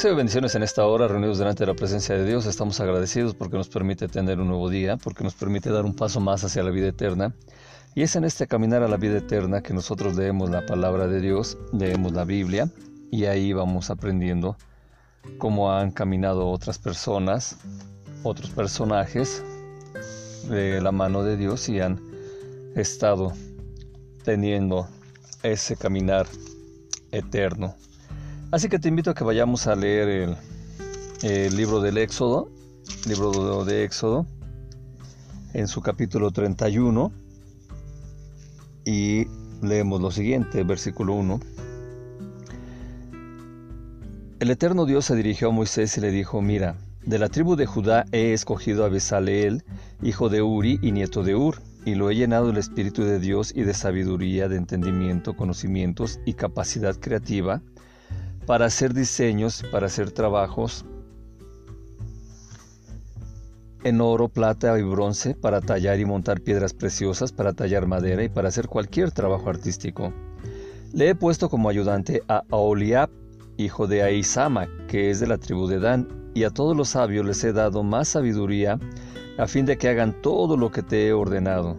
Recibe bendiciones en esta hora, reunidos delante de la presencia de Dios. Estamos agradecidos porque nos permite tener un nuevo día, porque nos permite dar un paso más hacia la vida eterna. Y es en este caminar a la vida eterna que nosotros leemos la palabra de Dios, leemos la Biblia y ahí vamos aprendiendo cómo han caminado otras personas, otros personajes de la mano de Dios y han estado teniendo ese caminar eterno. Así que te invito a que vayamos a leer el, libro del Éxodo, libro de Éxodo, en su capítulo 31, y leemos lo siguiente, versículo 1. El eterno Dios se dirigió a Moisés y le dijo, mira, de la tribu de Judá he escogido a Besaleel, hijo de Uri y nieto de Ur, y lo he llenado del Espíritu de Dios y de sabiduría, de entendimiento, conocimientos y capacidad creativa, para hacer diseños, para hacer trabajos en oro, plata y bronce, para tallar y montar piedras preciosas, para tallar madera y para hacer cualquier trabajo artístico. Le he puesto como ayudante a Aholiab, hijo de Aizama, que es de la tribu de Dan, y a todos los sabios les he dado más sabiduría, a fin de que hagan todo lo que te he ordenado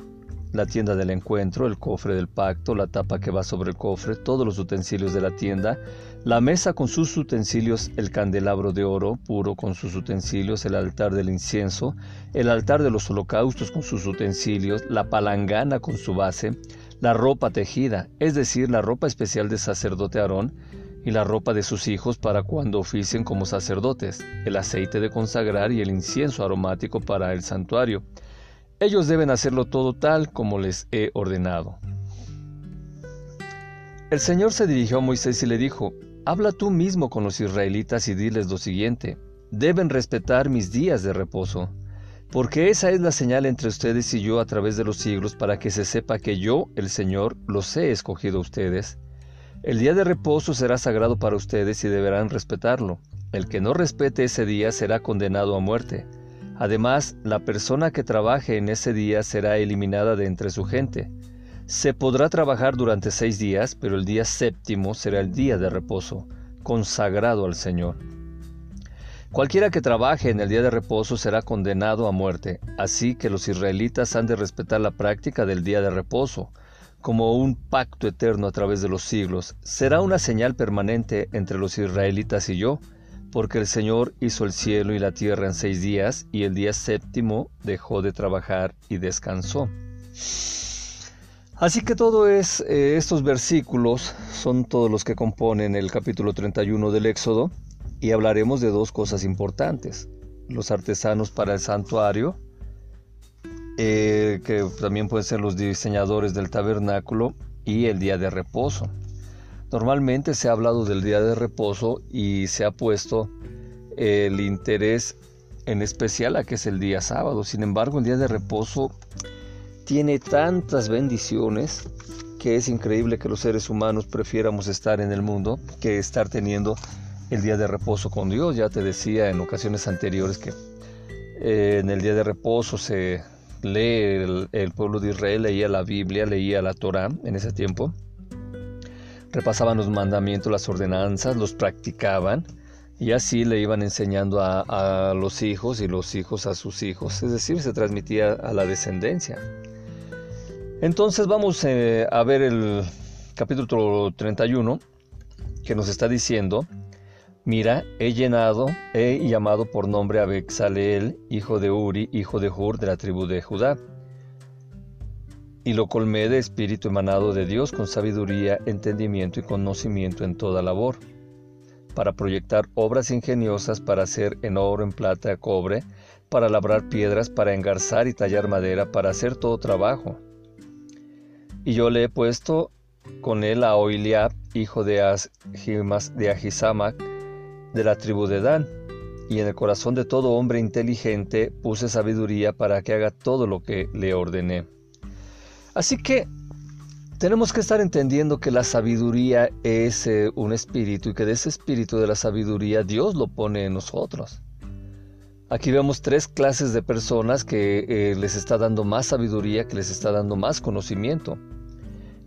la tienda del encuentro, el cofre del pacto, la tapa que va sobre el cofre, todos los utensilios de la tienda, la mesa con sus utensilios, el candelabro de oro puro con sus utensilios, el altar del incienso, el altar de los holocaustos con sus utensilios, la palangana con su base, la ropa tejida, es decir, la ropa especial de sacerdote Aarón, y la ropa de sus hijos para cuando oficien como sacerdotes, el aceite de consagrar y el incienso aromático para el santuario, ellos deben hacerlo todo tal como les he ordenado. El Señor se dirigió a Moisés y le dijo, Habla tú mismo con los israelitas y diles lo siguiente, deben respetar mis días de reposo, porque esa es la señal entre ustedes y yo a través de los siglos para que se sepa que yo, el Señor, los he escogido a ustedes. El día de reposo será sagrado para ustedes y deberán respetarlo. El que no respete ese día será condenado a muerte. Además, la persona que trabaje en ese día será eliminada de entre su gente. Se podrá trabajar durante seis días, pero el día séptimo será el día de reposo, consagrado al Señor. Cualquiera que trabaje en el día de reposo será condenado a muerte, así que los israelitas han de respetar la práctica del día de reposo, como un pacto eterno a través de los siglos. Será una señal permanente entre los israelitas y yo, porque el Señor hizo el cielo y la tierra en seis días, y el día séptimo dejó de trabajar y descansó. Así que todos es, eh, estos versículos son todos los que componen el capítulo 31 del Éxodo, y hablaremos de dos cosas importantes. Los artesanos para el santuario, eh, que también pueden ser los diseñadores del tabernáculo, y el día de reposo. Normalmente se ha hablado del día de reposo y se ha puesto el interés en especial a que es el día sábado. Sin embargo, el día de reposo tiene tantas bendiciones que es increíble que los seres humanos prefiéramos estar en el mundo que estar teniendo el día de reposo con Dios. Ya te decía en ocasiones anteriores que eh, en el día de reposo se lee el, pueblo de Israel, leía la Biblia, leía la Torah en ese tiempo repasaban los mandamientos, las ordenanzas, los practicaban y así le iban enseñando a, los hijos y los hijos a sus hijos, es decir, se transmitía a la descendencia. Entonces vamos eh, a ver el capítulo 31 que nos está diciendo, mira, he llenado, he llamado por nombre a Bexaleel, hijo de Uri, hijo de Hur, de la tribu de Judá y lo colmé de espíritu emanado de Dios con sabiduría, entendimiento y conocimiento en toda labor, para proyectar obras ingeniosas para hacer en oro, en plata, cobre, para labrar piedras, para engarzar y tallar madera, para hacer todo trabajo. Y yo le he puesto con él a Oiliab, hijo de, Ahimas, de Ahisamac, de la tribu de Dan, y en el corazón de todo hombre inteligente puse sabiduría para que haga todo lo que le ordené. Así que tenemos que estar entendiendo que la sabiduría es eh, un espíritu y que de ese espíritu de la sabiduría Dios lo pone en nosotros. Aquí vemos tres clases de personas que eh, les está dando más sabiduría, que les está dando más conocimiento.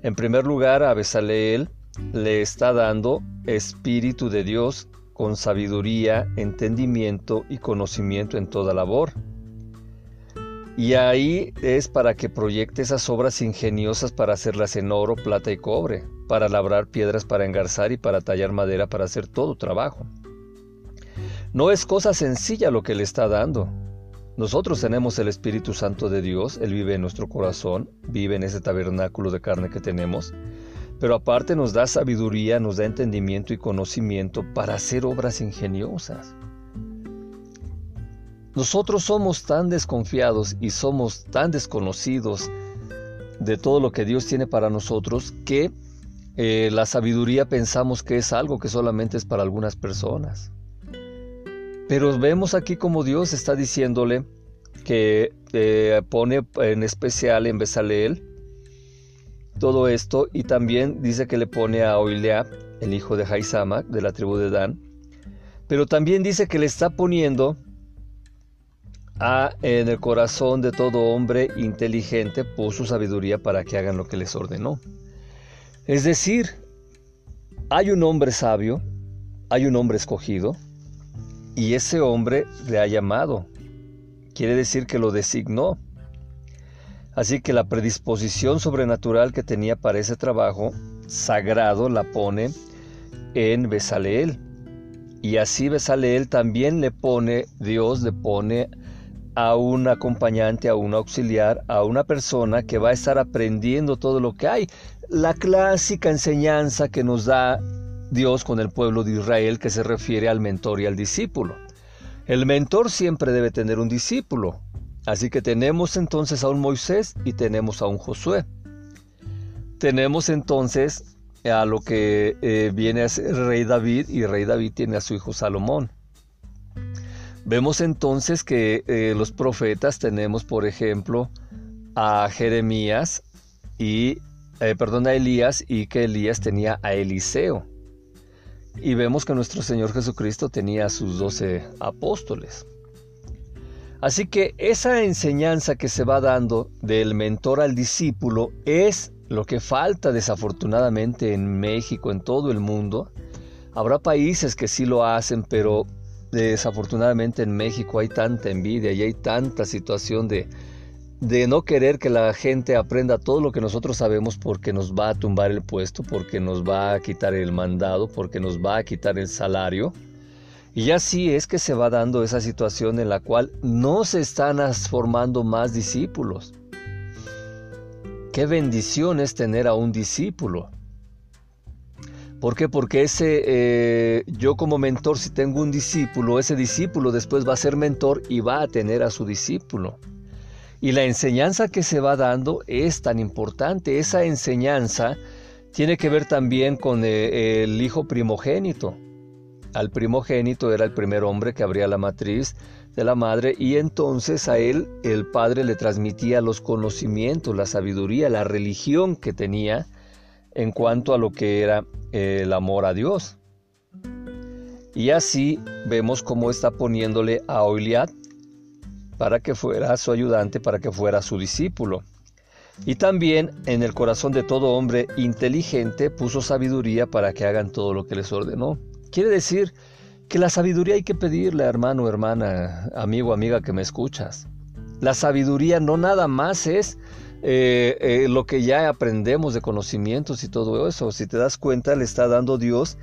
En primer lugar, a Besaleel le está dando espíritu de Dios con sabiduría, entendimiento y conocimiento en toda labor. Y ahí es para que proyecte esas obras ingeniosas para hacerlas en oro, plata y cobre, para labrar piedras para engarzar y para tallar madera para hacer todo trabajo. No es cosa sencilla lo que le está dando. Nosotros tenemos el Espíritu Santo de Dios, Él vive en nuestro corazón, vive en ese tabernáculo de carne que tenemos, pero aparte nos da sabiduría, nos da entendimiento y conocimiento para hacer obras ingeniosas. Nosotros somos tan desconfiados y somos tan desconocidos de todo lo que Dios tiene para nosotros que eh, la sabiduría pensamos que es algo que solamente es para algunas personas. Pero vemos aquí como Dios está diciéndole que eh, pone en especial en Besaleel todo esto y también dice que le pone a Oileab, el hijo de Jaisama, de la tribu de Dan, pero también dice que le está poniendo en el corazón de todo hombre inteligente puso sabiduría para que hagan lo que les ordenó. Es decir, hay un hombre sabio, hay un hombre escogido, y ese hombre le ha llamado. Quiere decir que lo designó. Así que la predisposición sobrenatural que tenía para ese trabajo sagrado la pone en Besaleel. Y así Besaleel también le pone, Dios le pone a un acompañante, a un auxiliar, a una persona que va a estar aprendiendo todo lo que hay. La clásica enseñanza que nos da Dios con el pueblo de Israel que se refiere al mentor y al discípulo. El mentor siempre debe tener un discípulo. Así que tenemos entonces a un Moisés y tenemos a un Josué. Tenemos entonces a lo que eh, viene a ser rey David y rey David tiene a su hijo Salomón. Vemos entonces que eh, los profetas tenemos, por ejemplo, a Jeremías y, eh, perdón, a Elías y que Elías tenía a Eliseo. Y vemos que nuestro Señor Jesucristo tenía a sus doce apóstoles. Así que esa enseñanza que se va dando del mentor al discípulo es lo que falta desafortunadamente en México, en todo el mundo. Habrá países que sí lo hacen, pero Desafortunadamente en México hay tanta envidia y hay tanta situación de, de no querer que la gente aprenda todo lo que nosotros sabemos porque nos va a tumbar el puesto, porque nos va a quitar el mandado, porque nos va a quitar el salario. Y así es que se va dando esa situación en la cual no se están formando más discípulos. Qué bendición es tener a un discípulo. ¿Por qué? Porque ese, eh, yo como mentor, si tengo un discípulo, ese discípulo después va a ser mentor y va a tener a su discípulo. Y la enseñanza que se va dando es tan importante. Esa enseñanza tiene que ver también con eh, el hijo primogénito. Al primogénito era el primer hombre que abría la matriz de la madre y entonces a él el padre le transmitía los conocimientos, la sabiduría, la religión que tenía en cuanto a lo que era el amor a Dios. Y así vemos cómo está poniéndole a Oiliad para que fuera su ayudante, para que fuera su discípulo. Y también en el corazón de todo hombre inteligente puso sabiduría para que hagan todo lo que les ordenó. Quiere decir que la sabiduría hay que pedirle, hermano, hermana, amigo, amiga que me escuchas. La sabiduría no nada más es eh, eh, lo que ya aprendemos de conocimientos y todo eso. Si te das cuenta, le está dando Dios,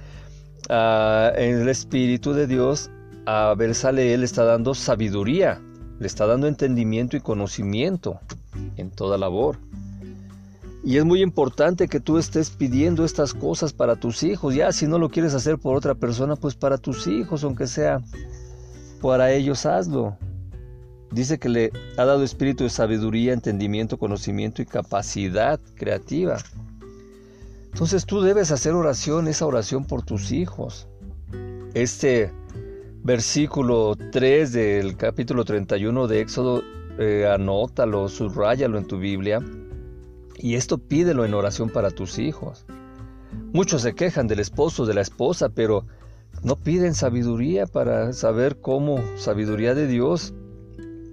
en el Espíritu de Dios, a Bersale, le está dando sabiduría, le está dando entendimiento y conocimiento en toda labor. Y es muy importante que tú estés pidiendo estas cosas para tus hijos. Ya si no lo quieres hacer por otra persona, pues para tus hijos, aunque sea para ellos, hazlo. Dice que le ha dado espíritu de sabiduría, entendimiento, conocimiento y capacidad creativa. Entonces tú debes hacer oración, esa oración por tus hijos. Este versículo 3 del capítulo 31 de Éxodo, eh, anótalo, subrayalo en tu Biblia. Y esto pídelo en oración para tus hijos. Muchos se quejan del esposo, de la esposa, pero no piden sabiduría para saber cómo, sabiduría de Dios,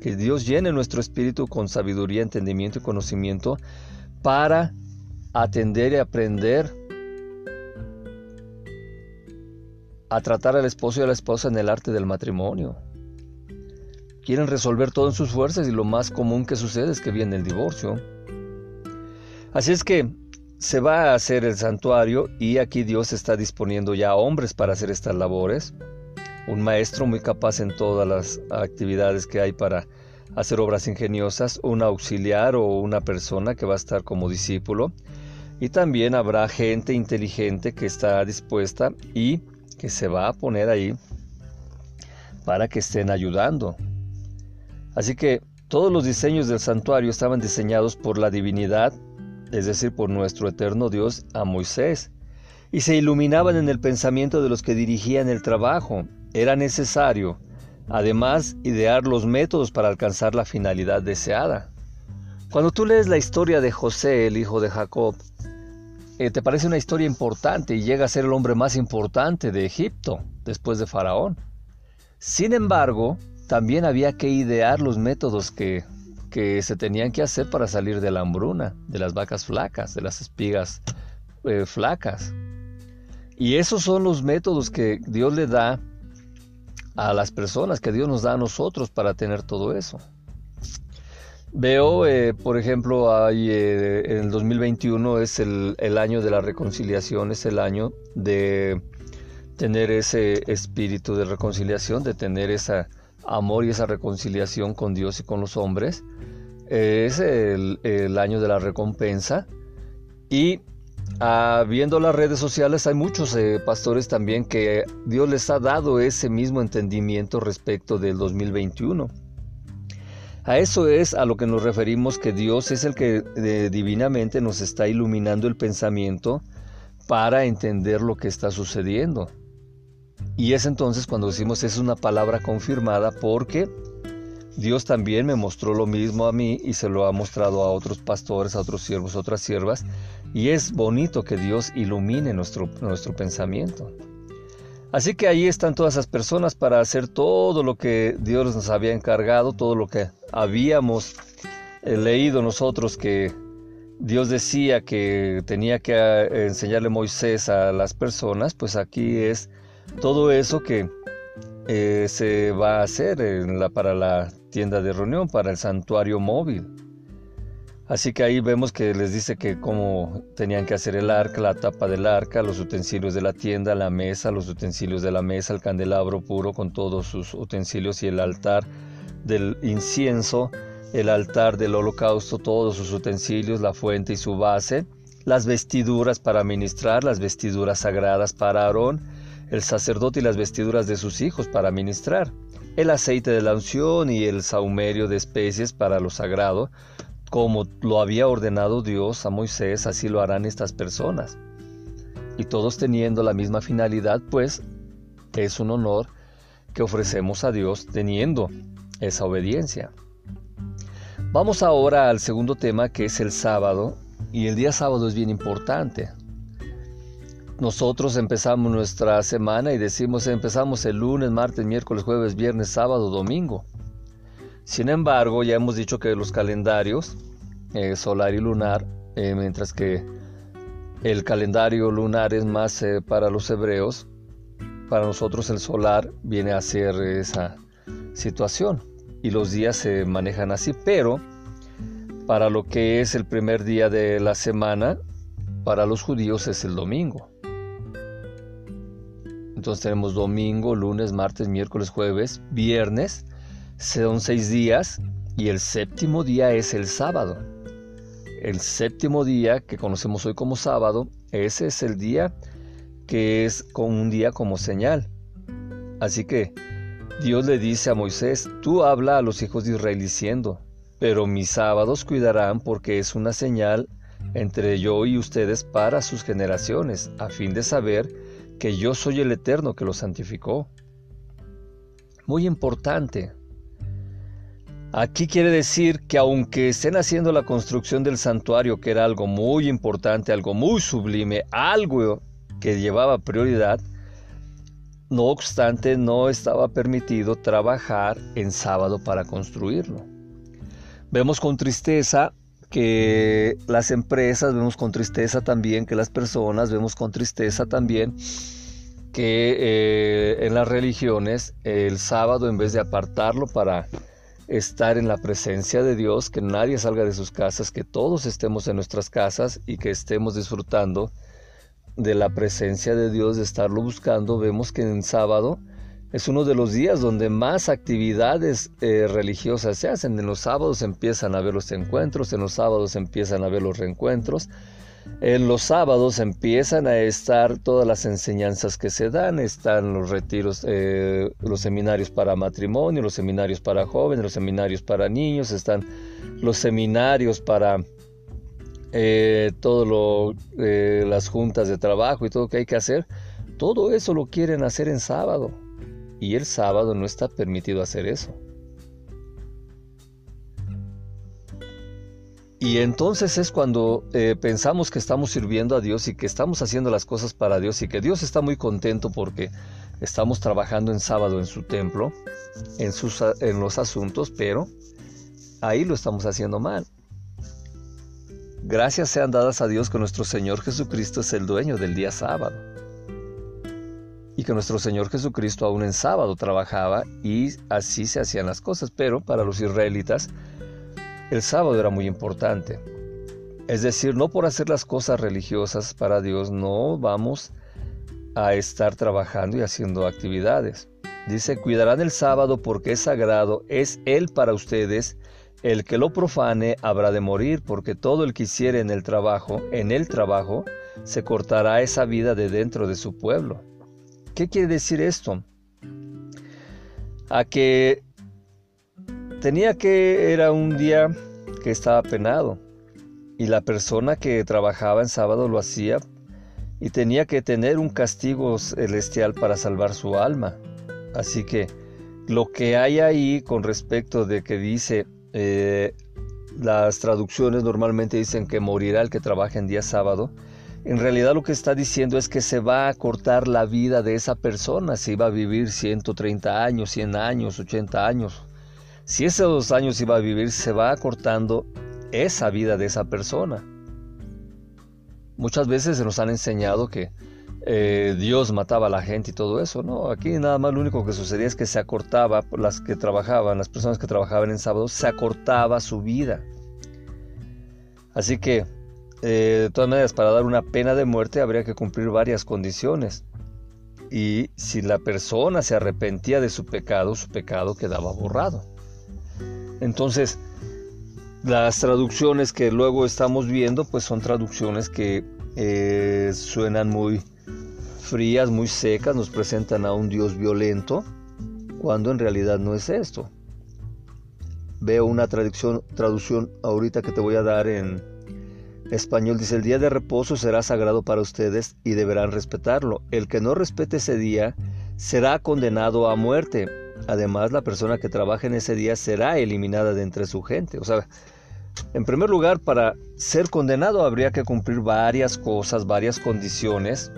que Dios llene nuestro espíritu con sabiduría, entendimiento y conocimiento para atender y aprender a tratar al esposo y a la esposa en el arte del matrimonio. Quieren resolver todo en sus fuerzas y lo más común que sucede es que viene el divorcio. Así es que se va a hacer el santuario y aquí Dios está disponiendo ya hombres para hacer estas labores. Un maestro muy capaz en todas las actividades que hay para hacer obras ingeniosas, un auxiliar o una persona que va a estar como discípulo. Y también habrá gente inteligente que está dispuesta y que se va a poner ahí para que estén ayudando. Así que todos los diseños del santuario estaban diseñados por la divinidad es decir, por nuestro eterno Dios, a Moisés, y se iluminaban en el pensamiento de los que dirigían el trabajo. Era necesario, además, idear los métodos para alcanzar la finalidad deseada. Cuando tú lees la historia de José, el hijo de Jacob, eh, te parece una historia importante y llega a ser el hombre más importante de Egipto, después de Faraón. Sin embargo, también había que idear los métodos que que se tenían que hacer para salir de la hambruna, de las vacas flacas, de las espigas eh, flacas. Y esos son los métodos que Dios le da a las personas, que Dios nos da a nosotros para tener todo eso. Veo, eh, por ejemplo, ahí, eh, en el 2021 es el, el, año de la reconciliación, es el año de tener ese espíritu de reconciliación, de tener ese amor y esa reconciliación con Dios y con los hombres es el, año de la recompensa y ah, viendo las redes sociales hay muchos eh, pastores también que Dios les ha dado ese mismo entendimiento respecto del 2021. A eso es a lo que nos referimos que Dios es el que eh, divinamente nos está iluminando el pensamiento para entender lo que está sucediendo. Y es entonces cuando decimos es una palabra confirmada porque Dios también me mostró lo mismo a mí y se lo ha mostrado a otros pastores, a otros siervos, a otras siervas. Y es bonito que Dios ilumine nuestro, nuestro pensamiento. Así que ahí están todas esas personas para hacer todo lo que Dios nos había encargado, todo lo que habíamos eh, leído nosotros que Dios decía que tenía que eh, enseñarle Moisés a las personas, pues aquí es todo eso que eh, se va a hacer para la tienda de reunión, para el santuario móvil. Así que ahí vemos que les dice que cómo tenían que hacer el arca, la tapa del arca, los utensilios de la tienda, la mesa, los utensilios de la mesa, el candelabro puro con todos sus utensilios y el altar del incienso, el altar del holocausto, todos sus utensilios, la fuente y su base, las vestiduras para ministrar, las vestiduras sagradas para Aarón, el sacerdote y las vestiduras de sus hijos para ministrar, el aceite de la unción y el saumerio de especies para lo sagrado, como lo había ordenado Dios a Moisés, así lo harán estas personas. Y todos teniendo la misma finalidad, pues es un honor que ofrecemos a Dios teniendo esa obediencia. Vamos ahora al segundo tema que es el sábado, y el día sábado es bien importante nosotros empezamos nuestra semana y decimos empezamos el lunes, martes, miércoles, jueves, viernes, sábado, domingo. Sin embargo, ya hemos dicho que los calendarios eh, solar y lunar, eh, mientras que el calendario lunar es más eh, para los hebreos, para nosotros el solar viene a ser esa situación y los días se manejan así, pero para lo que es el primer día de la semana, para los judíos es el domingo. Entonces tenemos domingo, lunes, martes, miércoles, jueves, viernes. Son seis días y el séptimo día es el sábado. El séptimo día que conocemos hoy como sábado, ese es el día que es como un día como señal. Así que Dios le dice a Moisés, tú habla a los hijos de Israel diciendo, pero mis sábados cuidarán porque es una señal entre yo y ustedes para sus generaciones, a fin de saber que yo soy el Eterno que lo santificó. Muy importante. Aquí quiere decir que aunque estén haciendo la construcción del santuario, que era algo muy importante, algo muy sublime, algo que llevaba prioridad, no obstante no estaba permitido trabajar en sábado para construirlo. Vemos con tristeza que las empresas, vemos con tristeza también que las personas, vemos con tristeza también que eh, en las religiones el sábado en vez de apartarlo para estar en la presencia de Dios, que nadie salga de sus casas, que todos estemos en nuestras casas y que estemos disfrutando de la presencia de Dios, de estarlo buscando, vemos que en sábado es uno de los días donde más actividades eh, religiosas se hacen. En los sábados empiezan a ver los encuentros, en los sábados empiezan a ver los reencuentros, en los sábados empiezan a estar todas las enseñanzas que se dan, están los retiros, eh, los seminarios para matrimonio, los seminarios para jóvenes, los seminarios para niños, están los seminarios para eh, todo lo, eh, las juntas de trabajo y todo lo que hay que hacer. Todo eso lo quieren hacer en sábado y el sábado no está permitido hacer eso. Y entonces es cuando eh, pensamos que estamos sirviendo a Dios y que estamos haciendo las cosas para Dios y que Dios está muy contento porque estamos trabajando en sábado en su templo, en, sus, en los asuntos, pero ahí lo estamos haciendo mal. Gracias sean dadas a Dios que nuestro Señor Jesucristo es el dueño del día sábado. Y que nuestro Señor Jesucristo aún en sábado trabajaba y así se hacían las cosas, pero para los israelitas el sábado era muy importante. Es decir, no por hacer las cosas religiosas para Dios no vamos a estar trabajando y haciendo actividades. Dice, cuidarán el sábado porque es sagrado, es Él para ustedes. El que lo profane habrá de morir, porque todo el que hiciere en el trabajo, en el trabajo, se cortará esa vida de dentro de su pueblo. ¿Qué quiere decir esto? A que Tenía que, era un día que estaba penado y la persona que trabajaba en sábado lo hacía y tenía que tener un castigo celestial para salvar su alma. Así que lo que hay ahí con respecto de que dice, eh, las traducciones normalmente dicen que morirá el que trabaja en día sábado, en realidad lo que está diciendo es que se va a cortar la vida de esa persona, si va a vivir 130 años, 100 años, 80 años, si esos dos años iba a vivir, se va acortando esa vida de esa persona. Muchas veces se nos han enseñado que eh, Dios mataba a la gente y todo eso, ¿no? Aquí nada más lo único que sucedía es que se acortaba, las que trabajaban, las personas que trabajaban en sábado, se acortaba su vida. Así que, eh, de todas maneras, para dar una pena de muerte habría que cumplir varias condiciones. Y si la persona se arrepentía de su pecado, su pecado quedaba borrado. Entonces, las traducciones que luego estamos viendo, pues son traducciones que eh, suenan muy frías, muy secas, nos presentan a un Dios violento, cuando en realidad no es esto. Veo una traducción, traducción ahorita que te voy a dar en español. Dice, el día de reposo será sagrado para ustedes y deberán respetarlo. El que no respete ese día será condenado a muerte. Además, la persona que trabaje en ese día será eliminada de entre su gente. O sea, en primer lugar, para ser condenado habría que cumplir varias cosas, varias condiciones.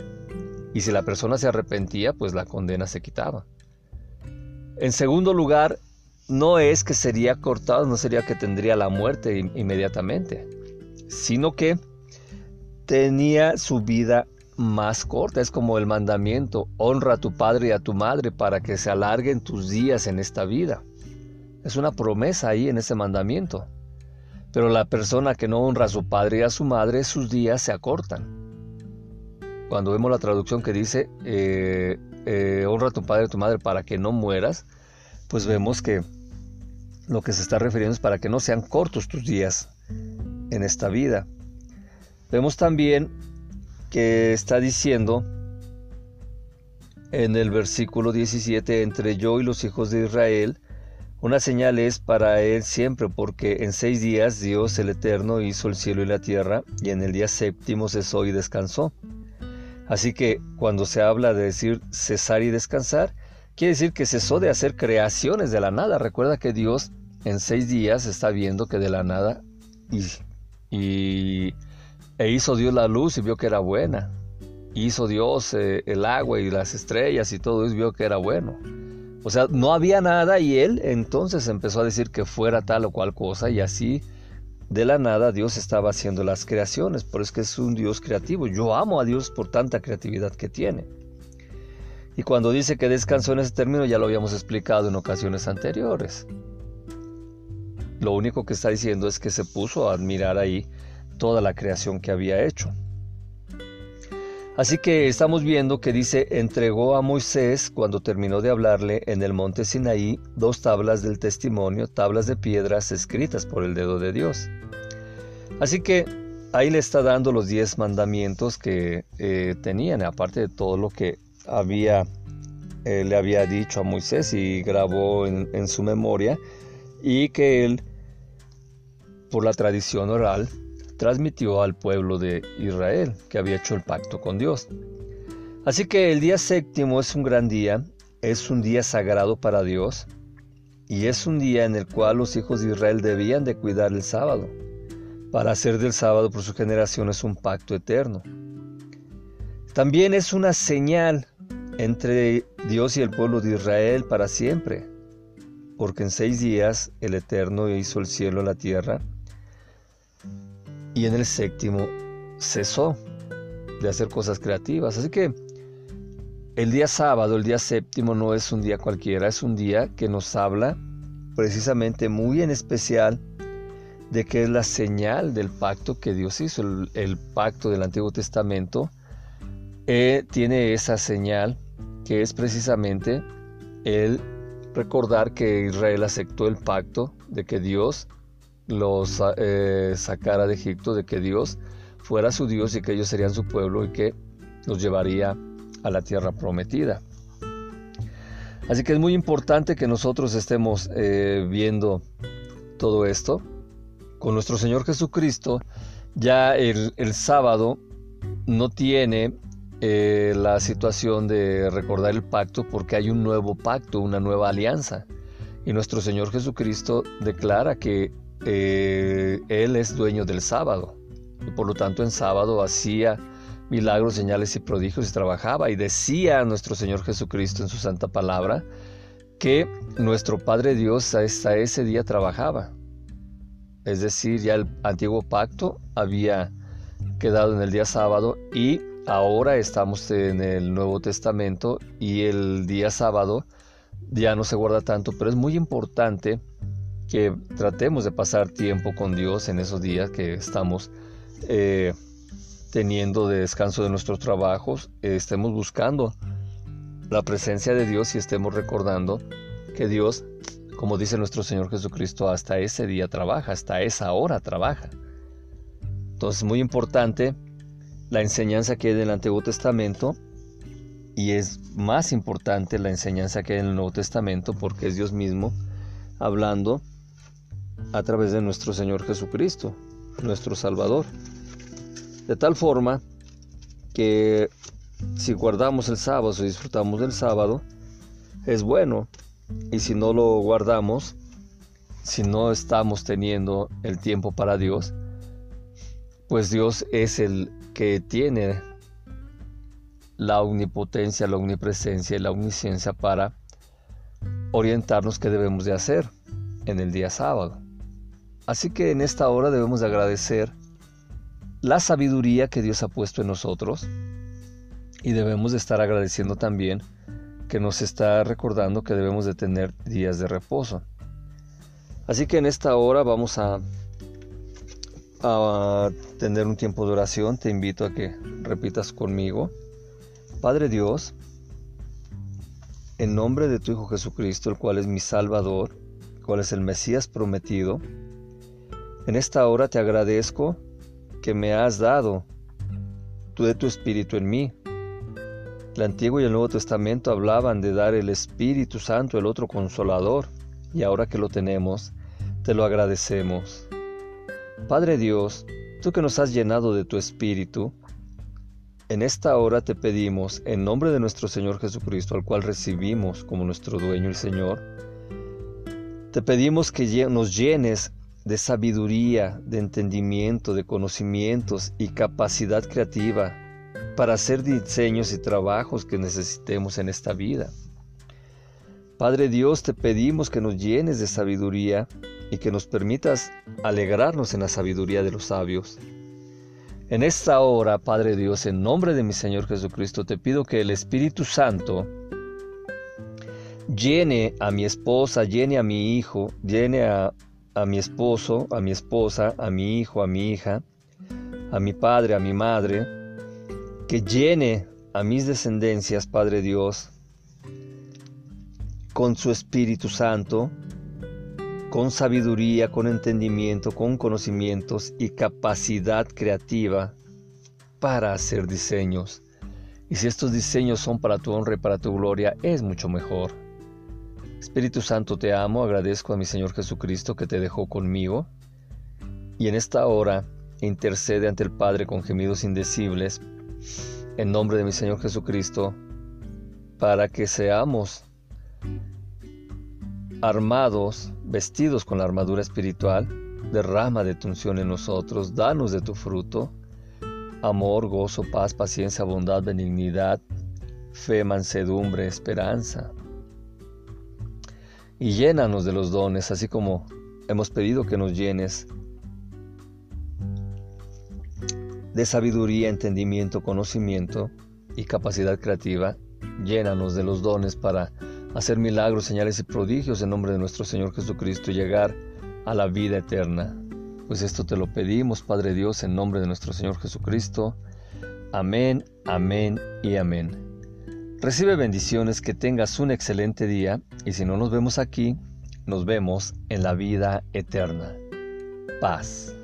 Y si la persona se arrepentía, pues la condena se quitaba. En segundo lugar, no es que sería cortado, no sería que tendría la muerte inmediatamente, sino que tenía su vida más corta. Es como el mandamiento, honra a tu padre y a tu madre para que se alarguen tus días en esta vida. Es una promesa ahí en ese mandamiento. Pero la persona que no honra a su padre y a su madre, sus días se acortan. Cuando vemos la traducción que dice, eh, eh, honra a tu padre y a tu madre para que no mueras, pues vemos que lo que se está refiriendo es para que no sean cortos tus días en esta vida. Vemos también que está diciendo en el versículo 17, entre yo y los hijos de Israel, una señal es para él siempre, porque en seis días Dios el Eterno hizo el cielo y la tierra, y en el día séptimo cesó y descansó. Así que cuando se habla de decir cesar y descansar, quiere decir que cesó de hacer creaciones de la nada. Recuerda que Dios en seis días está viendo que de la nada y, y e hizo Dios la luz y vio que era buena. Hizo Dios eh, el agua y las estrellas y todo eso vio que era bueno. O sea, no había nada y él entonces empezó a decir que fuera tal o cual cosa y así de la nada Dios estaba haciendo las creaciones. Por es que es un Dios creativo. Yo amo a Dios por tanta creatividad que tiene. Y cuando dice que descansó en ese término ya lo habíamos explicado en ocasiones anteriores. Lo único que está diciendo es que se puso a admirar ahí toda la creación que había hecho. Así que estamos viendo que dice, entregó a Moisés, cuando terminó de hablarle en el monte Sinaí, dos tablas del testimonio, tablas de piedras escritas por el dedo de Dios. Así que ahí le está dando los diez mandamientos que eh, tenían, aparte de todo lo que había, eh, le había dicho a Moisés y grabó en su memoria, y que él, por la tradición oral, transmitió al pueblo de Israel que había hecho el pacto con Dios. Así que el día séptimo es un gran día, es un día sagrado para Dios y es un día en el cual los hijos de Israel debían de cuidar el sábado, para hacer del sábado por sus generaciones un pacto eterno. También es una señal entre Dios y el pueblo de Israel para siempre, porque en seis días el Eterno hizo el cielo y la tierra, y en el séptimo cesó de hacer cosas creativas. Así que el día sábado, el día séptimo, no es un día cualquiera, es un día que nos habla precisamente muy en especial de que es la señal del pacto que Dios hizo, el, pacto del Antiguo Testamento, eh, tiene esa señal que es precisamente el recordar que Israel aceptó el pacto de que Dios los eh, sacara de Egipto, de que Dios fuera su Dios y que ellos serían su pueblo y que los llevaría a la tierra prometida. Así que es muy importante que nosotros estemos eh, viendo todo esto. Con nuestro Señor Jesucristo, ya el, sábado no tiene eh, la situación de recordar el pacto porque hay un nuevo pacto, una nueva alianza. Y nuestro Señor Jesucristo declara que eh, él es dueño del sábado. Y por lo tanto en sábado hacía milagros, señales y prodigios y trabajaba. Y decía nuestro Señor Jesucristo en su santa palabra que nuestro Padre Dios hasta ese día trabajaba. Es decir, ya el antiguo pacto había quedado en el día sábado y ahora estamos en el Nuevo Testamento y el día sábado ya no se guarda tanto, pero es muy importante que tratemos de pasar tiempo con Dios en esos días que estamos eh, teniendo de descanso de nuestros trabajos, estemos buscando la presencia de Dios y estemos recordando que Dios, como dice nuestro Señor Jesucristo, hasta ese día trabaja, hasta esa hora trabaja. Entonces, muy importante la enseñanza que hay en el Antiguo Testamento y es más importante la enseñanza que hay en el Nuevo Testamento porque es Dios mismo hablando a través de nuestro Señor Jesucristo, nuestro Salvador. De tal forma que si guardamos el sábado, si disfrutamos del sábado, es bueno. Y si no lo guardamos, si no estamos teniendo el tiempo para Dios, pues Dios es el que tiene la omnipotencia, la omnipresencia y la omnisciencia para orientarnos qué debemos de hacer en el día sábado. Así que en esta hora debemos de agradecer la sabiduría que Dios ha puesto en nosotros y debemos de estar agradeciendo también que nos está recordando que debemos de tener días de reposo. Así que en esta hora vamos a, a tener un tiempo de oración. Te invito a que repitas conmigo. Padre Dios, en nombre de tu Hijo Jesucristo, el cual es mi Salvador, cual es el Mesías prometido, en esta hora te agradezco que me has dado tú de tu Espíritu en mí. El Antiguo y el Nuevo Testamento hablaban de dar el Espíritu Santo, el otro consolador, y ahora que lo tenemos, te lo agradecemos. Padre Dios, tú que nos has llenado de tu Espíritu, en esta hora te pedimos, en nombre de nuestro Señor Jesucristo, al cual recibimos como nuestro dueño y Señor, te pedimos que nos llenes de sabiduría, de entendimiento, de conocimientos y capacidad creativa para hacer diseños y trabajos que necesitemos en esta vida. Padre Dios, te pedimos que nos llenes de sabiduría y que nos permitas alegrarnos en la sabiduría de los sabios. En esta hora, Padre Dios, en nombre de mi Señor Jesucristo, te pido que el Espíritu Santo llene a mi esposa, llene a mi hijo, llene a, a mi esposo, a mi esposa, a mi hijo, a mi hija, a mi padre, a mi madre, que llene a mis descendencias, Padre Dios, con su Espíritu Santo, con sabiduría, con entendimiento, con conocimientos y capacidad creativa para hacer diseños. Y si estos diseños son para tu honra y para tu gloria, es mucho mejor. Espíritu Santo, te amo, agradezco a mi Señor Jesucristo que te dejó conmigo. Y en esta hora intercede ante el Padre con gemidos indecibles, en nombre de mi Señor Jesucristo, para que seamos armados, vestidos con la armadura espiritual, derrama de tu unción en nosotros, danos de tu fruto, amor, gozo, paz, paciencia, bondad, benignidad, fe, mansedumbre, esperanza. Y llénanos de los dones, así como hemos pedido que nos llenes de sabiduría, entendimiento, conocimiento y capacidad creativa. Llénanos de los dones para hacer milagros, señales y prodigios en nombre de nuestro Señor Jesucristo y llegar a la vida eterna. Pues esto te lo pedimos, Padre Dios, en nombre de nuestro Señor Jesucristo. Amén, amén y amén. Recibe bendiciones, que tengas un excelente día y si no nos vemos aquí, nos vemos en la vida eterna. Paz.